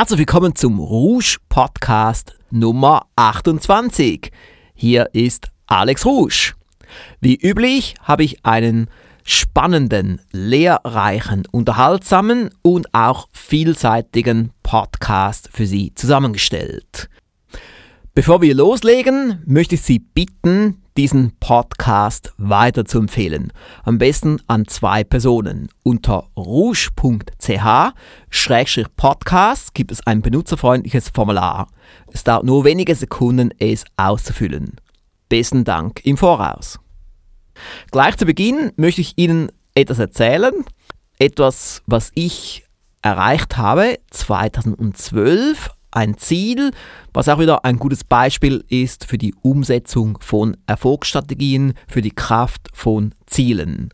Herzlich willkommen zum Rouge Podcast Nummer 28. Hier ist Alex Rouge. Wie üblich habe ich einen spannenden, lehrreichen, unterhaltsamen und auch vielseitigen Podcast für Sie zusammengestellt. Bevor wir loslegen, möchte ich Sie bitten, diesen Podcast weiter zu empfehlen. Am besten an zwei Personen. Unter rouge.ch-podcast gibt es ein benutzerfreundliches Formular. Es dauert nur wenige Sekunden, es auszufüllen. Besten Dank im Voraus. Gleich zu Beginn möchte ich Ihnen etwas erzählen. Etwas, was ich erreicht habe 2012 ein Ziel, was auch wieder ein gutes Beispiel ist für die Umsetzung von Erfolgsstrategien, für die Kraft von Zielen.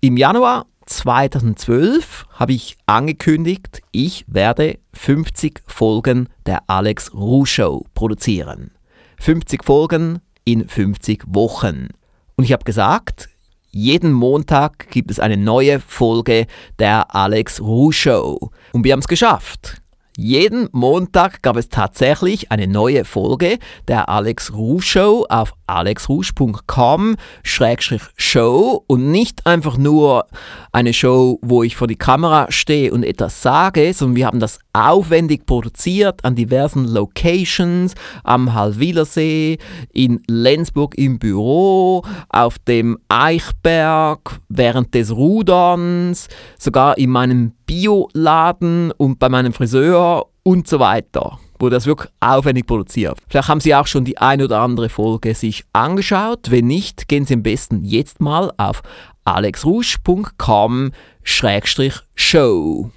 Im Januar 2012 habe ich angekündigt, ich werde 50 Folgen der Alex Ruh Show produzieren. 50 Folgen in 50 Wochen. Und ich habe gesagt, jeden Montag gibt es eine neue Folge der Alex Ruh Show. Und wir haben es geschafft. Jeden Montag gab es tatsächlich eine neue Folge der Alex Rouge Show auf alexrouge.com-show und nicht einfach nur eine Show, wo ich vor die Kamera stehe und etwas sage, sondern wir haben das aufwendig produziert an diversen Locations, am Halwilersee, in Lenzburg im Büro, auf dem Eichberg, während des Ruderns, sogar in meinem Bioladen und bei meinem Friseur und so weiter. Wurde das wirklich aufwendig produziert. Vielleicht haben Sie auch schon die ein oder andere Folge sich angeschaut. Wenn nicht, gehen Sie am besten jetzt mal auf alexrusch.com-show.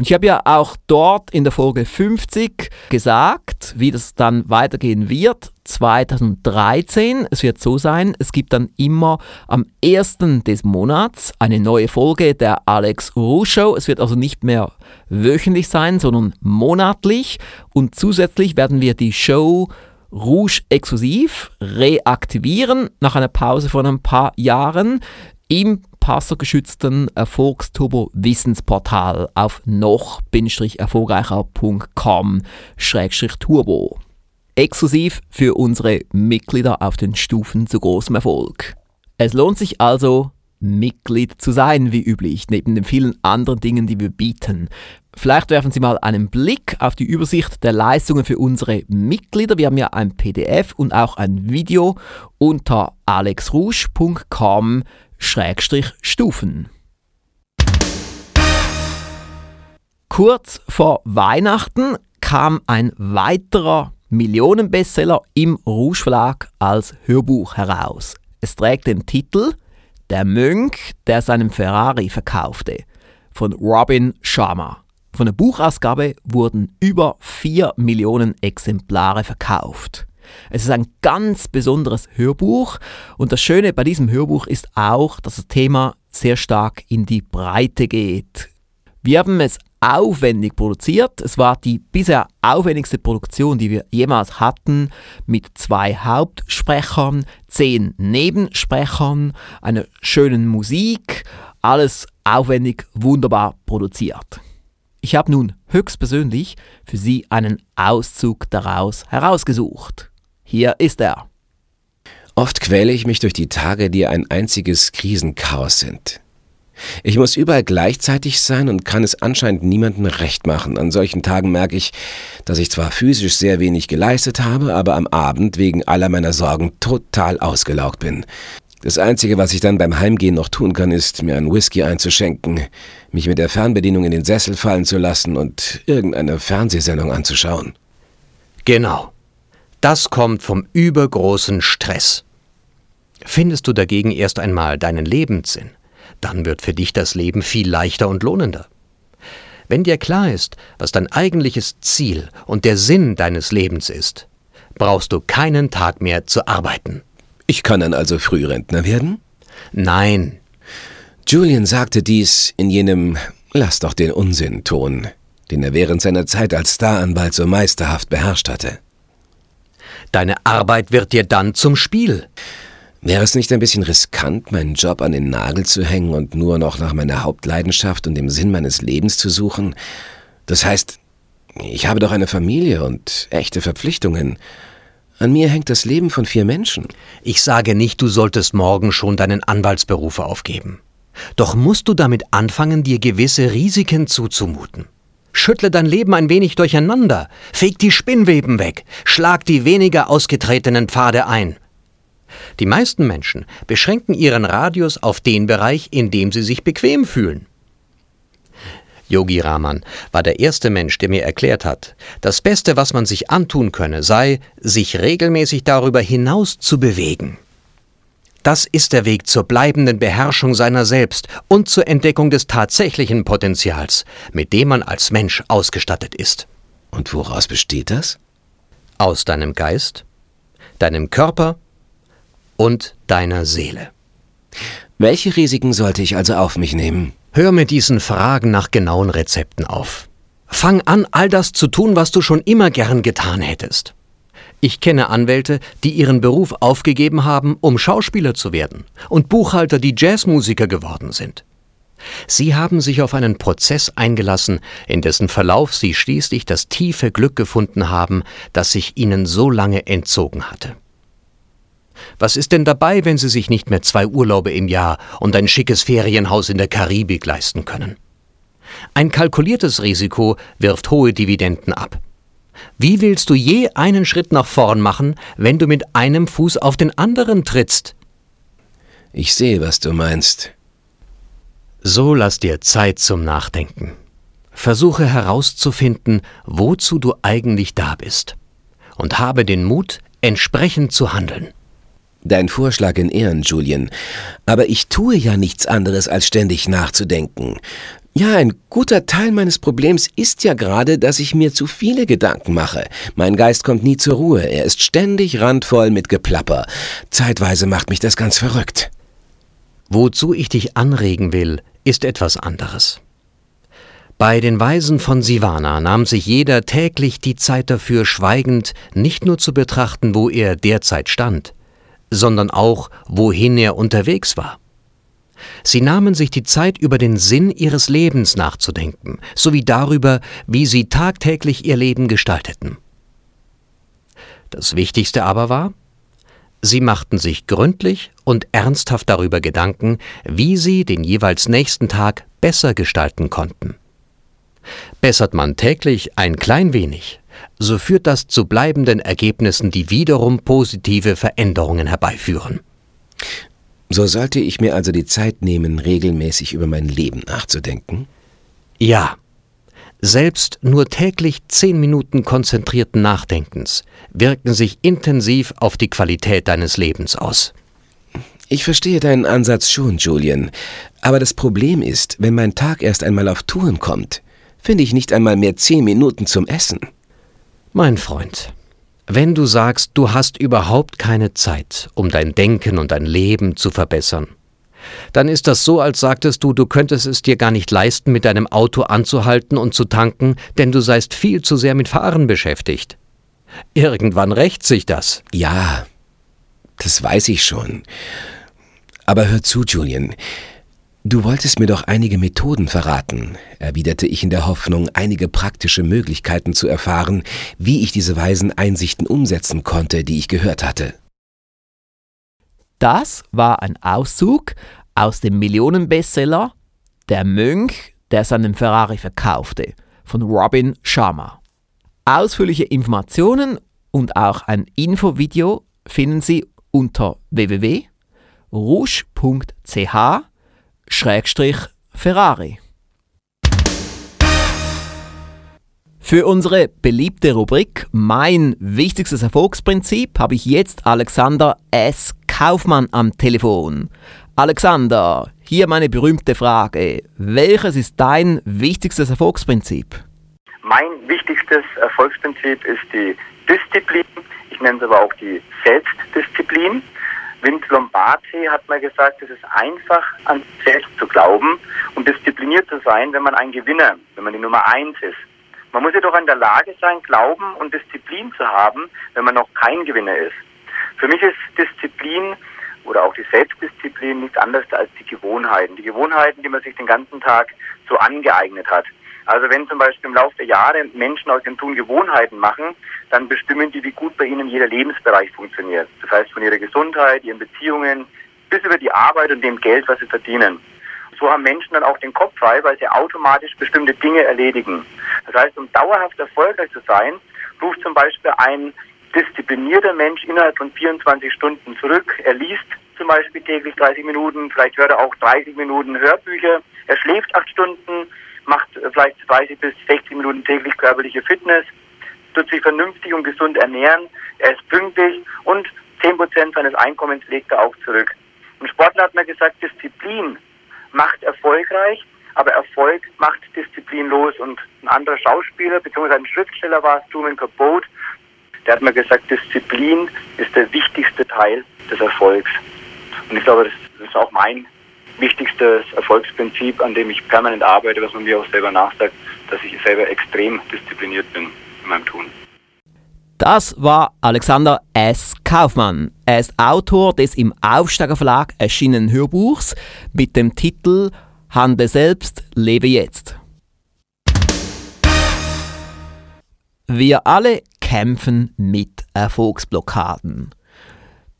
Und ich habe ja auch dort in der Folge 50 gesagt, wie das dann weitergehen wird. 2013, es wird so sein, es gibt dann immer am 1. des Monats eine neue Folge der Alex Rouge Show. Es wird also nicht mehr wöchentlich sein, sondern monatlich. Und zusätzlich werden wir die Show Rouge exklusiv reaktivieren nach einer Pause von ein paar Jahren im passwortgeschützten Erfolgsturbo Wissensportal auf noch-erfolgreicher.com-turbo. Exklusiv für unsere Mitglieder auf den Stufen zu großem Erfolg. Es lohnt sich also, Mitglied zu sein, wie üblich, neben den vielen anderen Dingen, die wir bieten. Vielleicht werfen Sie mal einen Blick auf die Übersicht der Leistungen für unsere Mitglieder. Wir haben ja ein PDF und auch ein Video unter alexrouge.com Stufen. Kurz vor Weihnachten kam ein weiterer Millionenbestseller im Rouge Verlag als Hörbuch heraus. Es trägt den Titel Der Mönch, der seinen Ferrari verkaufte von Robin Sharma. Von der Buchausgabe wurden über 4 Millionen Exemplare verkauft. Es ist ein ganz besonderes Hörbuch und das Schöne bei diesem Hörbuch ist auch, dass das Thema sehr stark in die Breite geht. Wir haben es aufwendig produziert. Es war die bisher aufwendigste Produktion, die wir jemals hatten, mit zwei Hauptsprechern, zehn Nebensprechern, einer schönen Musik, alles aufwendig, wunderbar produziert. Ich habe nun höchstpersönlich für Sie einen Auszug daraus herausgesucht. Hier ist er. Oft quäle ich mich durch die Tage, die ein einziges Krisenchaos sind. Ich muss überall gleichzeitig sein und kann es anscheinend niemandem recht machen. An solchen Tagen merke ich, dass ich zwar physisch sehr wenig geleistet habe, aber am Abend wegen aller meiner Sorgen total ausgelaugt bin. Das Einzige, was ich dann beim Heimgehen noch tun kann, ist, mir einen Whisky einzuschenken, mich mit der Fernbedienung in den Sessel fallen zu lassen und irgendeine Fernsehsendung anzuschauen. Genau. Das kommt vom übergroßen Stress. Findest du dagegen erst einmal deinen Lebenssinn, dann wird für dich das Leben viel leichter und lohnender. Wenn dir klar ist, was dein eigentliches Ziel und der Sinn deines Lebens ist, brauchst du keinen Tag mehr zu arbeiten. Ich kann dann also Frührentner werden? Nein. Julian sagte dies in jenem Lass doch den Unsinn Ton, den er während seiner Zeit als Staranwalt so meisterhaft beherrscht hatte. Deine Arbeit wird dir dann zum Spiel. Wäre es nicht ein bisschen riskant, meinen Job an den Nagel zu hängen und nur noch nach meiner Hauptleidenschaft und dem Sinn meines Lebens zu suchen? Das heißt, Ich habe doch eine Familie und echte Verpflichtungen. An mir hängt das Leben von vier Menschen. Ich sage nicht, du solltest morgen schon deinen Anwaltsberuf aufgeben. Doch musst du damit anfangen, dir gewisse Risiken zuzumuten. Schüttle dein Leben ein wenig durcheinander, feg die Spinnweben weg, schlag die weniger ausgetretenen Pfade ein. Die meisten Menschen beschränken ihren Radius auf den Bereich, in dem sie sich bequem fühlen. Yogi Raman war der erste Mensch, der mir erklärt hat, das Beste, was man sich antun könne, sei, sich regelmäßig darüber hinaus zu bewegen. Das ist der Weg zur bleibenden Beherrschung seiner selbst und zur Entdeckung des tatsächlichen Potenzials, mit dem man als Mensch ausgestattet ist. Und woraus besteht das? Aus deinem Geist, deinem Körper und deiner Seele. Welche Risiken sollte ich also auf mich nehmen? Hör mit diesen Fragen nach genauen Rezepten auf. Fang an, all das zu tun, was du schon immer gern getan hättest. Ich kenne Anwälte, die ihren Beruf aufgegeben haben, um Schauspieler zu werden, und Buchhalter, die Jazzmusiker geworden sind. Sie haben sich auf einen Prozess eingelassen, in dessen Verlauf sie schließlich das tiefe Glück gefunden haben, das sich ihnen so lange entzogen hatte. Was ist denn dabei, wenn Sie sich nicht mehr zwei Urlaube im Jahr und ein schickes Ferienhaus in der Karibik leisten können? Ein kalkuliertes Risiko wirft hohe Dividenden ab. Wie willst du je einen Schritt nach vorn machen, wenn du mit einem Fuß auf den anderen trittst? Ich sehe, was du meinst. So lass dir Zeit zum Nachdenken. Versuche herauszufinden, wozu du eigentlich da bist. Und habe den Mut, entsprechend zu handeln. Dein Vorschlag in Ehren, Julian. Aber ich tue ja nichts anderes, als ständig nachzudenken. Ja, ein guter Teil meines Problems ist ja gerade, dass ich mir zu viele Gedanken mache. Mein Geist kommt nie zur Ruhe, er ist ständig randvoll mit Geplapper. Zeitweise macht mich das ganz verrückt. Wozu ich dich anregen will, ist etwas anderes. Bei den Weisen von Sivana nahm sich jeder täglich die Zeit dafür, schweigend nicht nur zu betrachten, wo er derzeit stand, sondern auch, wohin er unterwegs war. Sie nahmen sich die Zeit, über den Sinn ihres Lebens nachzudenken, sowie darüber, wie sie tagtäglich ihr Leben gestalteten. Das Wichtigste aber war, sie machten sich gründlich und ernsthaft darüber Gedanken, wie sie den jeweils nächsten Tag besser gestalten konnten. Bessert man täglich ein klein wenig, so führt das zu bleibenden Ergebnissen, die wiederum positive Veränderungen herbeiführen. So sollte ich mir also die Zeit nehmen, regelmäßig über mein Leben nachzudenken? Ja. Selbst nur täglich zehn Minuten konzentrierten Nachdenkens wirken sich intensiv auf die Qualität deines Lebens aus. Ich verstehe deinen Ansatz schon, Julian. Aber das Problem ist, wenn mein Tag erst einmal auf Touren kommt, finde ich nicht einmal mehr zehn Minuten zum Essen. Mein Freund, wenn du sagst, du hast überhaupt keine Zeit, um dein Denken und dein Leben zu verbessern, dann ist das so, als sagtest du, du könntest es dir gar nicht leisten, mit deinem Auto anzuhalten und zu tanken, denn du seist viel zu sehr mit Fahren beschäftigt. Irgendwann rächt sich das. Ja, das weiß ich schon. Aber hör zu, Julian. Du wolltest mir doch einige Methoden verraten, erwiderte ich in der Hoffnung, einige praktische Möglichkeiten zu erfahren, wie ich diese weisen Einsichten umsetzen konnte, die ich gehört hatte. Das war ein Auszug aus dem Millionenbestseller Der Mönch, der seinen Ferrari verkaufte, von Robin Sharma. Ausführliche Informationen und auch ein Infovideo finden Sie unter www.rouge.ch Schrägstrich Ferrari. Für unsere beliebte Rubrik Mein wichtigstes Erfolgsprinzip habe ich jetzt Alexander S. Kaufmann am Telefon. Alexander, hier meine berühmte Frage. Welches ist dein wichtigstes Erfolgsprinzip? Mein wichtigstes Erfolgsprinzip ist die Disziplin. Ich nenne es aber auch die Selbstdisziplin. Lombardi hat mal gesagt, es ist einfach an sich selbst zu glauben und diszipliniert zu sein, wenn man ein Gewinner, wenn man die Nummer eins ist. Man muss jedoch in der Lage sein, Glauben und Disziplin zu haben, wenn man noch kein Gewinner ist. Für mich ist Disziplin oder auch die Selbstdisziplin nichts anderes als die Gewohnheiten. Die Gewohnheiten, die man sich den ganzen Tag so angeeignet hat. Also wenn zum Beispiel im Laufe der Jahre Menschen aus dem Tun Gewohnheiten machen, dann bestimmen die, wie gut bei ihnen jeder Lebensbereich funktioniert. Das heißt von ihrer Gesundheit, ihren Beziehungen bis über die Arbeit und dem Geld, was sie verdienen. So haben Menschen dann auch den Kopf frei, weil sie automatisch bestimmte Dinge erledigen. Das heißt, um dauerhaft erfolgreich zu sein, ruft zum Beispiel ein disziplinierter Mensch innerhalb von 24 Stunden zurück. Er liest zum Beispiel täglich 30 Minuten, vielleicht hört er auch 30 Minuten Hörbücher. Er schläft acht Stunden, macht vielleicht 30 bis 60 Minuten täglich körperliche Fitness, tut sich vernünftig und gesund ernähren, er ist pünktlich und 10 Prozent seines Einkommens legt er auch zurück. Ein Sportler hat mir gesagt, Disziplin macht erfolgreich, aber Erfolg macht Disziplin los. Und ein anderer Schauspieler, beziehungsweise ein Schriftsteller war es, Truman Capote, der hat mir gesagt, Disziplin ist der wichtigste Teil des Erfolgs. Und ich glaube, das ist auch mein wichtigstes Erfolgsprinzip, an dem ich permanent arbeite, was man mir auch selber nachsagt, dass ich selber extrem diszipliniert bin in meinem Tun. Das war Alexander S. Kaufmann. Er ist Autor des im Aufsteiger Verlag erschienenen Hörbuchs mit dem Titel Handle selbst, lebe jetzt. Wir alle kämpfen mit Erfolgsblockaden.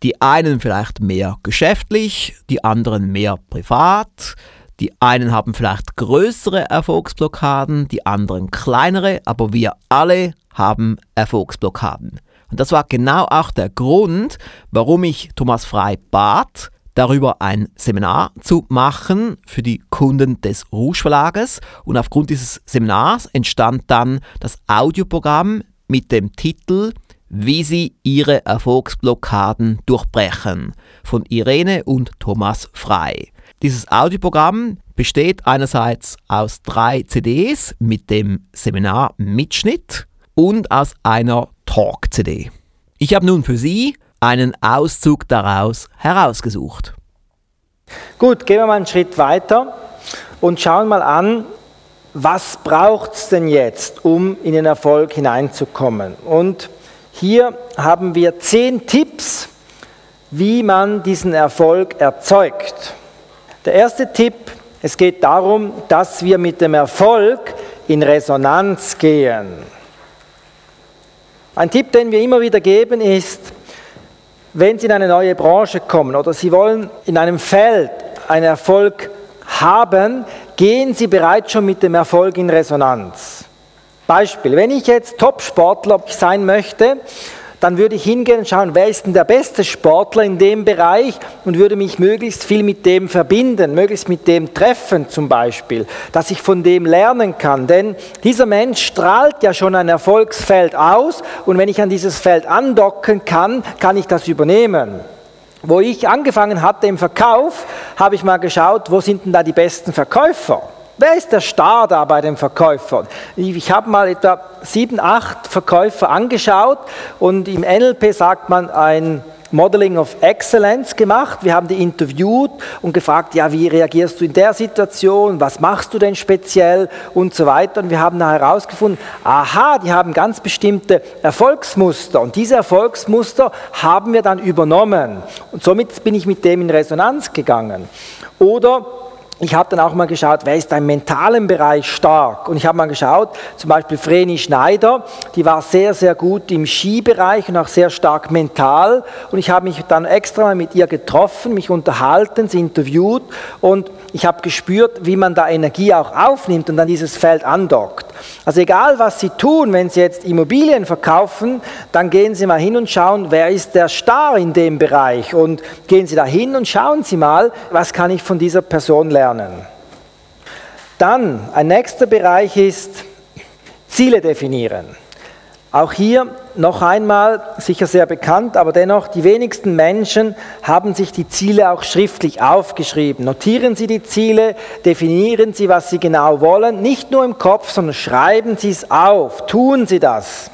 Die einen vielleicht mehr geschäftlich, die anderen mehr privat. Die einen haben vielleicht größere Erfolgsblockaden, die anderen kleinere, aber wir alle haben Erfolgsblockaden. Und das war genau auch der Grund, warum ich Thomas Frei bat, darüber ein Seminar zu machen für die Kunden des Rouge Verlages. Und aufgrund dieses Seminars entstand dann das Audioprogramm mit dem Titel wie sie ihre Erfolgsblockaden durchbrechen von Irene und Thomas Frei. Dieses Audioprogramm besteht einerseits aus drei CDs mit dem Seminar-Mitschnitt und aus einer Talk-CD. Ich habe nun für Sie einen Auszug daraus herausgesucht. Gut, gehen wir mal einen Schritt weiter und schauen mal an, was braucht es denn jetzt, um in den Erfolg hineinzukommen. Und hier haben wir zehn Tipps, wie man diesen Erfolg erzeugt. Der erste Tipp, es geht darum, dass wir mit dem Erfolg in Resonanz gehen. Ein Tipp, den wir immer wieder geben, ist, wenn Sie in eine neue Branche kommen oder Sie wollen in einem Feld einen Erfolg haben, gehen Sie bereits schon mit dem Erfolg in Resonanz. Beispiel, wenn ich jetzt Top-Sportler sein möchte, dann würde ich hingehen und schauen, wer ist denn der beste Sportler in dem Bereich und würde mich möglichst viel mit dem verbinden, möglichst mit dem treffen zum Beispiel, dass ich von dem lernen kann. Denn dieser Mensch strahlt ja schon ein Erfolgsfeld aus und wenn ich an dieses Feld andocken kann, kann ich das übernehmen. Wo ich angefangen hatte im Verkauf, habe ich mal geschaut, wo sind denn da die besten Verkäufer? Wer ist der Star da bei den Verkäufern? Ich habe mal etwa sieben, acht Verkäufer angeschaut und im NLP sagt man ein Modeling of Excellence gemacht. Wir haben die interviewt und gefragt, ja, wie reagierst du in der Situation? Was machst du denn speziell? Und so weiter. Und wir haben da herausgefunden, aha, die haben ganz bestimmte Erfolgsmuster. Und diese Erfolgsmuster haben wir dann übernommen. Und somit bin ich mit dem in Resonanz gegangen. Oder ich habe dann auch mal geschaut, wer ist im mentalen Bereich stark. Und ich habe mal geschaut, zum Beispiel Vreni Schneider, die war sehr, sehr gut im Skibereich und auch sehr stark mental. Und ich habe mich dann extra mal mit ihr getroffen, mich unterhalten, sie interviewt und ich habe gespürt, wie man da Energie auch aufnimmt und dann dieses Feld andockt. Also egal, was Sie tun, wenn Sie jetzt Immobilien verkaufen, dann gehen Sie mal hin und schauen, wer ist der Star in dem Bereich und gehen Sie da hin und schauen Sie mal, was kann ich von dieser Person lernen. Dann ein nächster Bereich ist Ziele definieren. Auch hier noch einmal sicher sehr bekannt, aber dennoch, die wenigsten Menschen haben sich die Ziele auch schriftlich aufgeschrieben. Notieren Sie die Ziele, definieren Sie, was Sie genau wollen, nicht nur im Kopf, sondern schreiben Sie es auf, tun Sie das.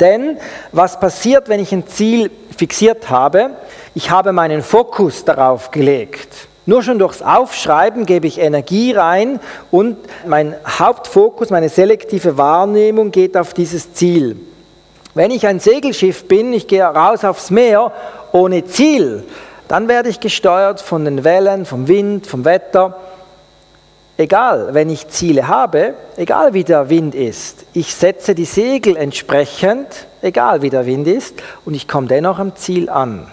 Denn was passiert, wenn ich ein Ziel fixiert habe? Ich habe meinen Fokus darauf gelegt. Nur schon durchs Aufschreiben gebe ich Energie rein und mein Hauptfokus, meine selektive Wahrnehmung geht auf dieses Ziel. Wenn ich ein Segelschiff bin, ich gehe raus aufs Meer ohne Ziel, dann werde ich gesteuert von den Wellen, vom Wind, vom Wetter. egal, wenn ich Ziele habe, egal wie der Wind ist, ich setze die Segel entsprechend, egal wie der Wind ist, und ich komme dennoch am Ziel an.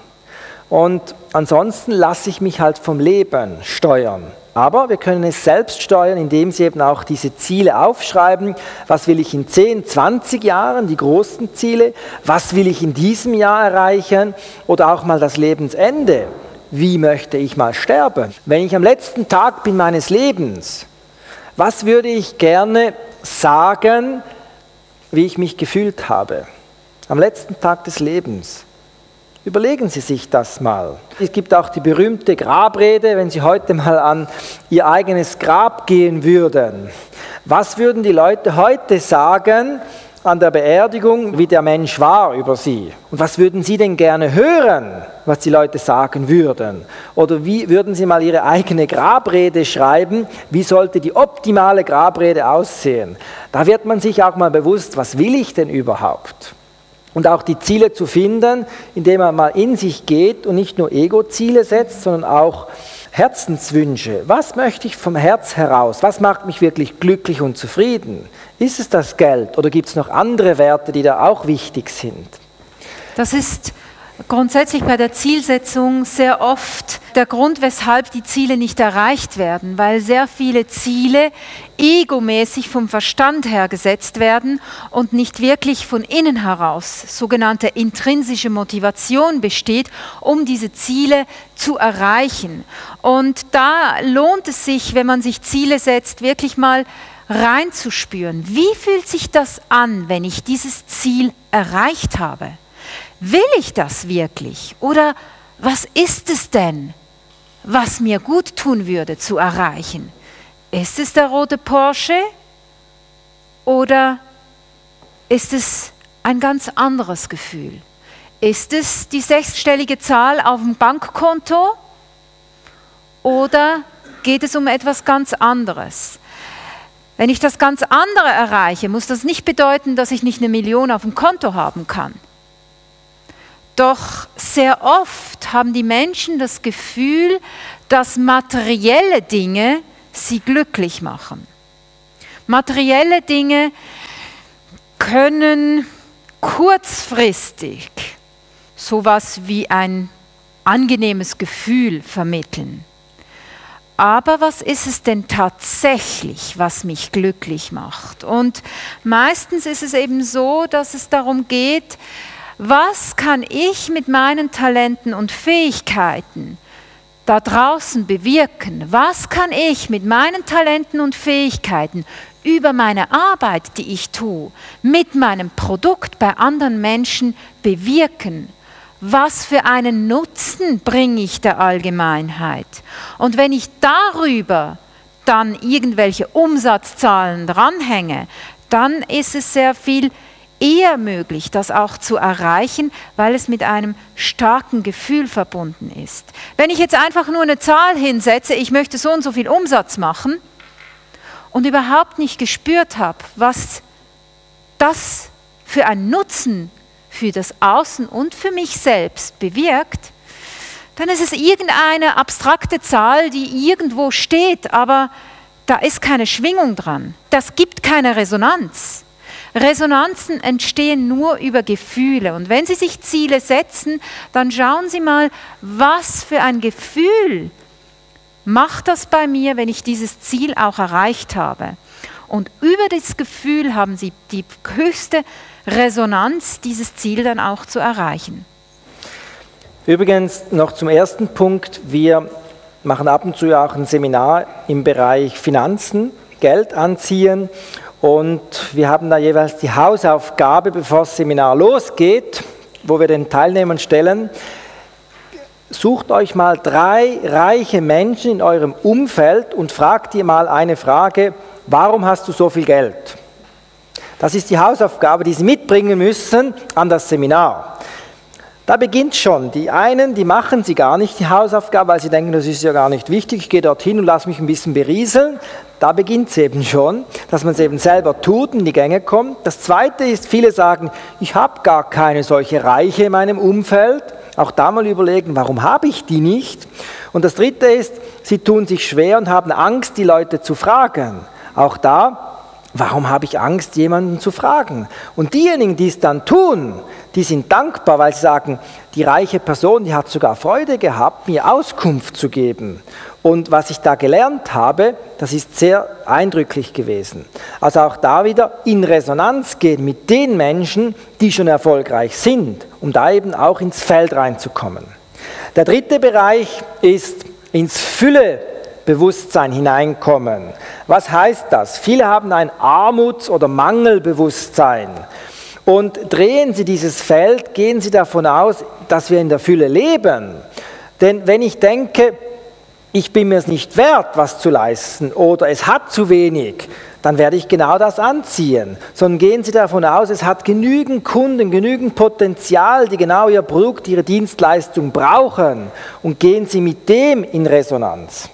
Und ansonsten lasse ich mich halt vom Leben steuern. Aber wir können es selbst steuern, indem Sie eben auch diese Ziele aufschreiben. Was will ich in 10, 20 Jahren, die großen Ziele? Was will ich in diesem Jahr erreichen? Oder auch mal das Lebensende. Wie möchte ich mal sterben? Wenn ich am letzten Tag bin meines Lebens, was würde ich gerne sagen, wie ich mich gefühlt habe? Am letzten Tag des Lebens. Überlegen Sie sich das mal. Es gibt auch die berühmte Grabrede, wenn Sie heute mal an Ihr eigenes Grab gehen würden. Was würden die Leute heute sagen an der Beerdigung, wie der Mensch war über Sie? Und was würden Sie denn gerne hören, was die Leute sagen würden? Oder wie würden Sie mal Ihre eigene Grabrede schreiben? Wie sollte die optimale Grabrede aussehen? Da wird man sich auch mal bewusst, was will ich denn überhaupt? Und auch die Ziele zu finden, indem man mal in sich geht und nicht nur Ego-Ziele setzt, sondern auch Herzenswünsche. Was möchte ich vom Herz heraus? Was macht mich wirklich glücklich und zufrieden? Ist es das Geld oder gibt es noch andere Werte, die da auch wichtig sind? Das ist grundsätzlich bei der Zielsetzung sehr oft der Grund, weshalb die Ziele nicht erreicht werden, weil sehr viele Ziele egomäßig vom Verstand her gesetzt werden und nicht wirklich von innen heraus sogenannte intrinsische Motivation besteht, um diese Ziele zu erreichen. Und da lohnt es sich, wenn man sich Ziele setzt, wirklich mal reinzuspüren. Wie fühlt sich das an, wenn ich dieses Ziel erreicht habe? Will ich das wirklich? Oder was ist es denn? Was mir gut tun würde zu erreichen. Ist es der rote Porsche oder ist es ein ganz anderes Gefühl? Ist es die sechsstellige Zahl auf dem Bankkonto oder geht es um etwas ganz anderes? Wenn ich das ganz andere erreiche, muss das nicht bedeuten, dass ich nicht eine Million auf dem Konto haben kann. Doch sehr oft haben die Menschen das Gefühl, dass materielle Dinge sie glücklich machen. Materielle Dinge können kurzfristig sowas wie ein angenehmes Gefühl vermitteln. Aber was ist es denn tatsächlich, was mich glücklich macht? Und meistens ist es eben so, dass es darum geht, was kann ich mit meinen Talenten und Fähigkeiten da draußen bewirken? Was kann ich mit meinen Talenten und Fähigkeiten über meine Arbeit, die ich tue, mit meinem Produkt bei anderen Menschen bewirken? Was für einen Nutzen bringe ich der Allgemeinheit? Und wenn ich darüber dann irgendwelche Umsatzzahlen dranhänge, dann ist es sehr viel eher möglich, das auch zu erreichen, weil es mit einem starken Gefühl verbunden ist. Wenn ich jetzt einfach nur eine Zahl hinsetze, ich möchte so und so viel Umsatz machen und überhaupt nicht gespürt habe, was das für einen Nutzen für das Außen und für mich selbst bewirkt, dann ist es irgendeine abstrakte Zahl, die irgendwo steht, aber da ist keine Schwingung dran. Das gibt keine Resonanz. Resonanzen entstehen nur über Gefühle. Und wenn Sie sich Ziele setzen, dann schauen Sie mal, was für ein Gefühl macht das bei mir, wenn ich dieses Ziel auch erreicht habe. Und über das Gefühl haben Sie die höchste Resonanz, dieses Ziel dann auch zu erreichen. Übrigens noch zum ersten Punkt. Wir machen ab und zu auch ein Seminar im Bereich Finanzen, Geld anziehen. Und wir haben da jeweils die Hausaufgabe, bevor das Seminar losgeht, wo wir den Teilnehmern stellen, sucht euch mal drei reiche Menschen in eurem Umfeld und fragt ihr mal eine Frage, warum hast du so viel Geld? Das ist die Hausaufgabe, die sie mitbringen müssen an das Seminar. Da beginnt schon. Die einen, die machen sie gar nicht, die Hausaufgabe, weil sie denken, das ist ja gar nicht wichtig, ich gehe dorthin und lasse mich ein bisschen berieseln. Da beginnt es eben schon, dass man es eben selber tut und in die Gänge kommt. Das Zweite ist, viele sagen, ich habe gar keine solche Reiche in meinem Umfeld, auch da mal überlegen, warum habe ich die nicht? Und das Dritte ist, sie tun sich schwer und haben Angst, die Leute zu fragen. Auch da Warum habe ich Angst, jemanden zu fragen? Und diejenigen, die es dann tun, die sind dankbar, weil sie sagen, die reiche Person, die hat sogar Freude gehabt, mir Auskunft zu geben. Und was ich da gelernt habe, das ist sehr eindrücklich gewesen. Also auch da wieder in Resonanz gehen mit den Menschen, die schon erfolgreich sind, um da eben auch ins Feld reinzukommen. Der dritte Bereich ist ins Fülle Bewusstsein hineinkommen. Was heißt das? Viele haben ein Armuts- oder Mangelbewusstsein. Und drehen Sie dieses Feld, gehen Sie davon aus, dass wir in der Fülle leben. Denn wenn ich denke, ich bin mir es nicht wert, was zu leisten oder es hat zu wenig, dann werde ich genau das anziehen. Sondern gehen Sie davon aus, es hat genügend Kunden, genügend Potenzial, die genau Ihr Produkt, Ihre Dienstleistung brauchen und gehen Sie mit dem in Resonanz.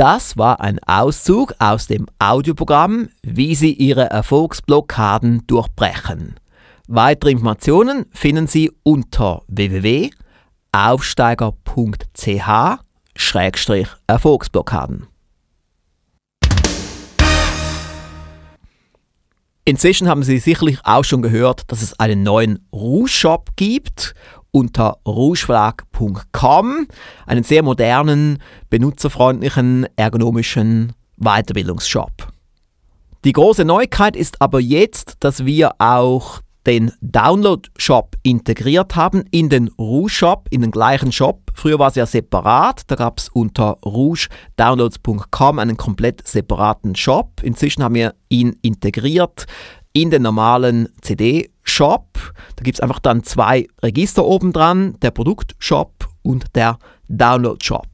Das war ein Auszug aus dem Audioprogramm Wie Sie Ihre Erfolgsblockaden durchbrechen. Weitere Informationen finden Sie unter www.aufsteiger.ch-erfolgsblockaden. Inzwischen haben Sie sicherlich auch schon gehört, dass es einen neuen Rouge-Shop gibt unter rougeverlag.com, einen sehr modernen, benutzerfreundlichen, ergonomischen Weiterbildungsshop. Die große Neuigkeit ist aber jetzt, dass wir auch den Download-Shop integriert haben in den Rouge-Shop, in den gleichen Shop. Früher war es ja separat, da gab es unter rougedownloads.com einen komplett separaten Shop. Inzwischen haben wir ihn integriert in den normalen CD-Shop. Da gibt es einfach dann zwei Register oben dran, der Produktshop und der Download-Shop.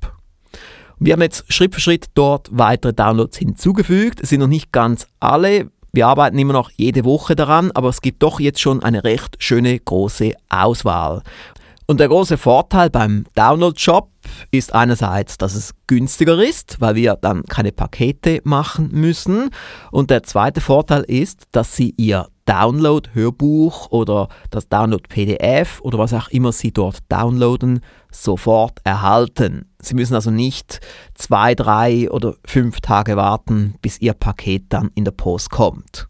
Wir haben jetzt Schritt für Schritt dort weitere Downloads hinzugefügt. Es sind noch nicht ganz alle. Wir arbeiten immer noch jede Woche daran, aber es gibt doch jetzt schon eine recht schöne große Auswahl. Und der große Vorteil beim Download-Shop ist einerseits, dass es günstiger ist, weil wir dann keine Pakete machen müssen. Und der zweite Vorteil ist, dass Sie Ihr Download-Hörbuch oder das Download-PDF oder was auch immer Sie dort downloaden, sofort erhalten. Sie müssen also nicht zwei, drei oder fünf Tage warten, bis Ihr Paket dann in der Post kommt.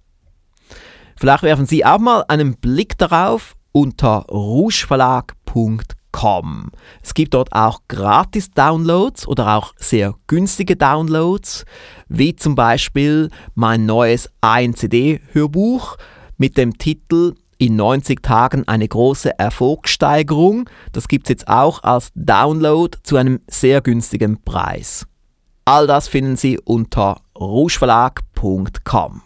Vielleicht werfen Sie auch mal einen Blick darauf unter rougeverlag.com Com. Es gibt dort auch Gratis-Downloads oder auch sehr günstige Downloads, wie zum Beispiel mein neues 1CD-Hörbuch mit dem Titel in 90 Tagen eine große Erfolgssteigerung. Das gibt es jetzt auch als Download zu einem sehr günstigen Preis. All das finden Sie unter rougeverlag.com.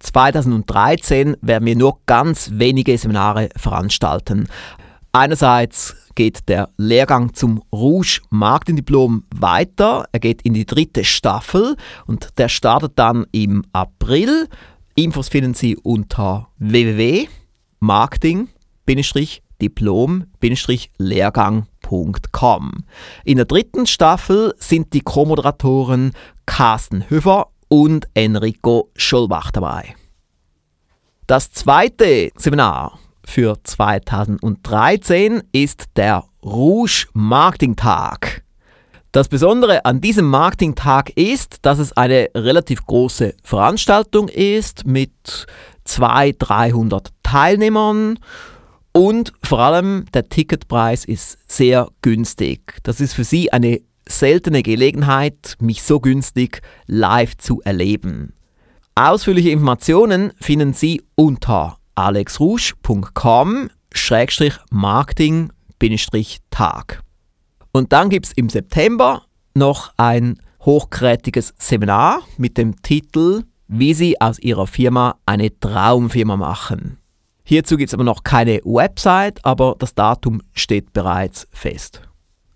2013 werden wir nur ganz wenige Seminare veranstalten. Einerseits geht der Lehrgang zum Rouge Marketingdiplom weiter. Er geht in die dritte Staffel und der startet dann im April. Infos finden Sie unter www.marketing-diplom-lehrgang.com. In der dritten Staffel sind die Co-Moderatoren Carsten Höfer und Enrico Schollbach dabei. Das zweite Seminar für 2013 ist der Rouge Marketing Tag. Das Besondere an diesem Marketing-Tag ist, dass es eine relativ große Veranstaltung ist mit 200, 300 Teilnehmern und vor allem der Ticketpreis ist sehr günstig. Das ist für Sie eine seltene Gelegenheit, mich so günstig live zu erleben. Ausführliche Informationen finden Sie unter alexrouge.com-marketing-tag. Und dann gibt es im September noch ein hochkarätiges Seminar mit dem Titel Wie Sie aus Ihrer Firma eine Traumfirma machen. Hierzu gibt es aber noch keine Website, aber das Datum steht bereits fest.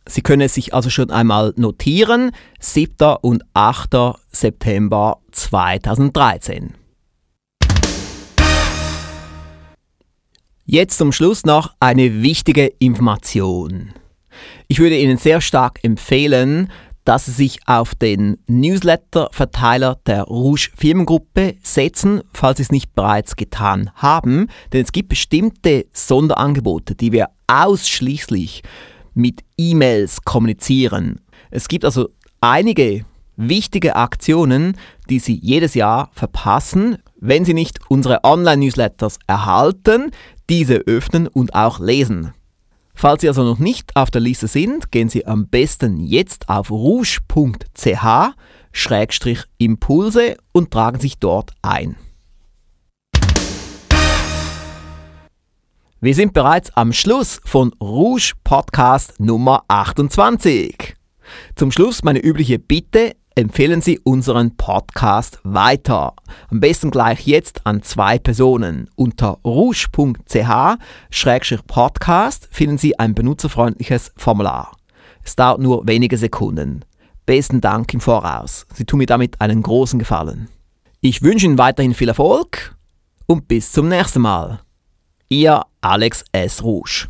Sie können es sich also schon einmal notieren, 7. und 8. September 2013. Jetzt zum Schluss noch eine wichtige Information. Ich würde Ihnen sehr stark empfehlen, dass Sie sich auf den Newsletter-Verteiler der Rouge Firmengruppe setzen, falls Sie es nicht bereits getan haben, denn es gibt bestimmte Sonderangebote, die wir ausschließlich mit E-Mails kommunizieren. Es gibt also einige wichtige Aktionen, die Sie jedes Jahr verpassen, wenn Sie nicht unsere Online-Newsletters erhalten, diese öffnen und auch lesen. Falls Sie also noch nicht auf der Liste sind, gehen Sie am besten jetzt auf rouge.ch-impulse und tragen sich dort ein. Wir sind bereits am Schluss von Rouge Podcast Nummer 28. Zum Schluss meine übliche Bitte, empfehlen Sie unseren Podcast weiter. Am besten gleich jetzt an zwei Personen. Unter rouge.ch-podcast finden Sie ein benutzerfreundliches Formular. Es dauert nur wenige Sekunden. Besten Dank im Voraus. Sie tun mir damit einen großen Gefallen. Ich wünsche Ihnen weiterhin viel Erfolg und bis zum nächsten Mal. Ihr Alex S. Rouge.